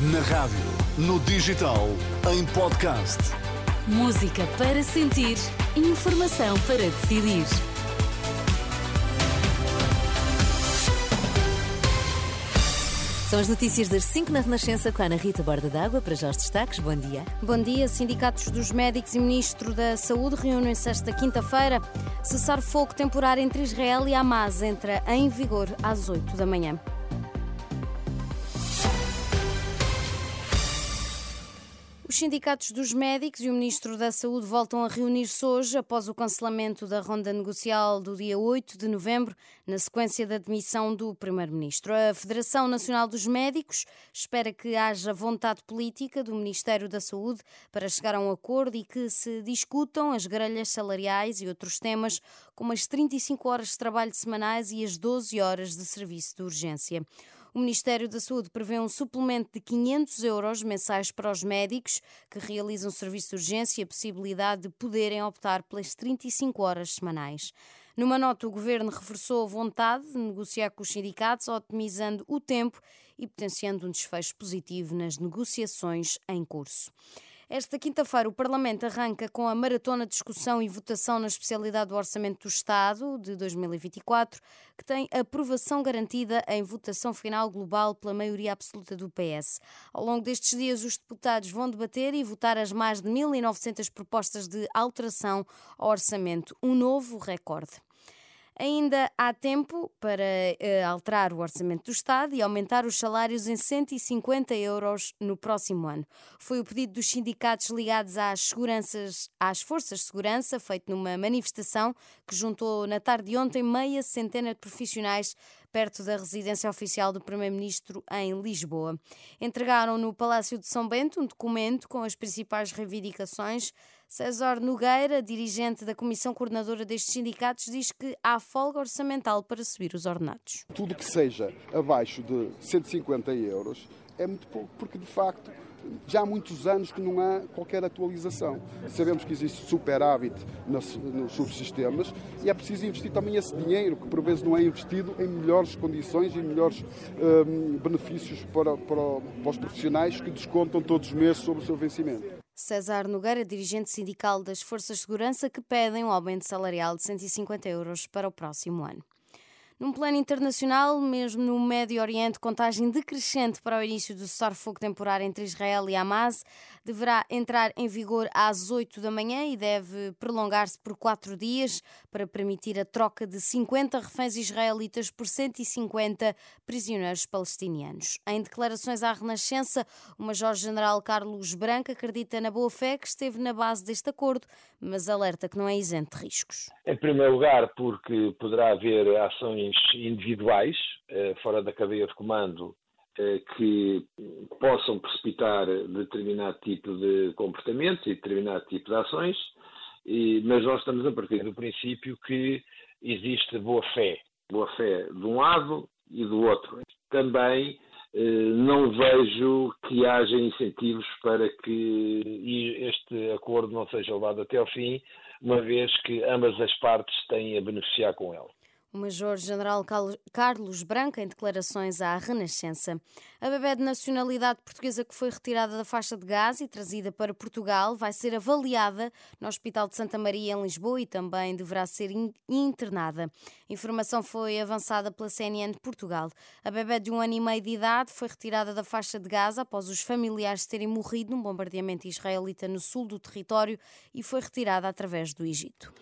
Na rádio, no digital, em podcast. Música para sentir, informação para decidir. São as notícias das 5 na Renascença com a Ana Rita Borda d'Água. Para já os destaques, bom dia. Bom dia. Sindicatos dos médicos e Ministro da Saúde reúnem-se esta quinta-feira. Cessar fogo temporário entre Israel e Hamas entra em vigor às 8 da manhã. Os sindicatos dos médicos e o Ministro da Saúde voltam a reunir-se hoje após o cancelamento da ronda negocial do dia 8 de novembro, na sequência da demissão do Primeiro-Ministro. A Federação Nacional dos Médicos espera que haja vontade política do Ministério da Saúde para chegar a um acordo e que se discutam as grelhas salariais e outros temas, como as 35 horas de trabalho semanais e as 12 horas de serviço de urgência. O Ministério da Saúde prevê um suplemento de 500 euros mensais para os médicos que realizam serviço de urgência e a possibilidade de poderem optar pelas 35 horas semanais. Numa nota, o governo reforçou a vontade de negociar com os sindicatos, otimizando o tempo e potenciando um desfecho positivo nas negociações em curso. Esta quinta-feira, o Parlamento arranca com a maratona de discussão e votação na especialidade do Orçamento do Estado de 2024, que tem aprovação garantida em votação final global pela maioria absoluta do PS. Ao longo destes dias, os deputados vão debater e votar as mais de 1.900 propostas de alteração ao orçamento, um novo recorde. Ainda há tempo para uh, alterar o orçamento do Estado e aumentar os salários em 150 euros no próximo ano. Foi o pedido dos sindicatos ligados às, seguranças, às forças de segurança, feito numa manifestação que juntou na tarde de ontem meia centena de profissionais perto da residência oficial do Primeiro-Ministro em Lisboa. Entregaram no Palácio de São Bento um documento com as principais reivindicações. César Nogueira, dirigente da Comissão Coordenadora destes sindicatos, diz que há folga orçamental para subir os ordenados. Tudo que seja abaixo de 150 euros é muito pouco, porque de facto já há muitos anos que não há qualquer atualização. Sabemos que existe superávit nos, subsistemas e é preciso investir também esse dinheiro, que por vezes não é investido em melhores condições e melhores um, benefícios para, para, para os profissionais que descontam todos os meses sobre o seu vencimento. César Nogueira, dirigente sindical das Forças de Segurança, que pedem um aumento salarial de 150 euros para o próximo ano. Num plano internacional, mesmo no Médio Oriente, contagem decrescente para o início do cessar-fogo temporário entre Israel e Hamas deverá entrar em vigor às 8 da manhã e deve prolongar-se por quatro dias para permitir a troca de 50 reféns israelitas por 150 prisioneiros palestinianos. Em declarações à Renascença, o Major-General Carlos Branco acredita na boa-fé que esteve na base deste acordo, mas alerta que não é isento de riscos. Em primeiro lugar, porque poderá haver ações individuais, eh, fora da cadeia de comando, eh, que possam precipitar determinado tipo de comportamentos e determinado tipo de ações, mas nós estamos a partir do princípio que existe boa fé, boa fé de um lado e do outro. Também eh, não vejo que haja incentivos para que este acordo não seja levado até ao fim, uma vez que ambas as partes têm a beneficiar com ele. O Major-General Carlos Branco, em declarações à Renascença. A bebé de nacionalidade portuguesa que foi retirada da faixa de gás e trazida para Portugal vai ser avaliada no Hospital de Santa Maria, em Lisboa, e também deverá ser internada. A informação foi avançada pela CNN de Portugal. A bebé de um ano e meio de idade foi retirada da faixa de gás após os familiares terem morrido num bombardeamento israelita no sul do território e foi retirada através do Egito.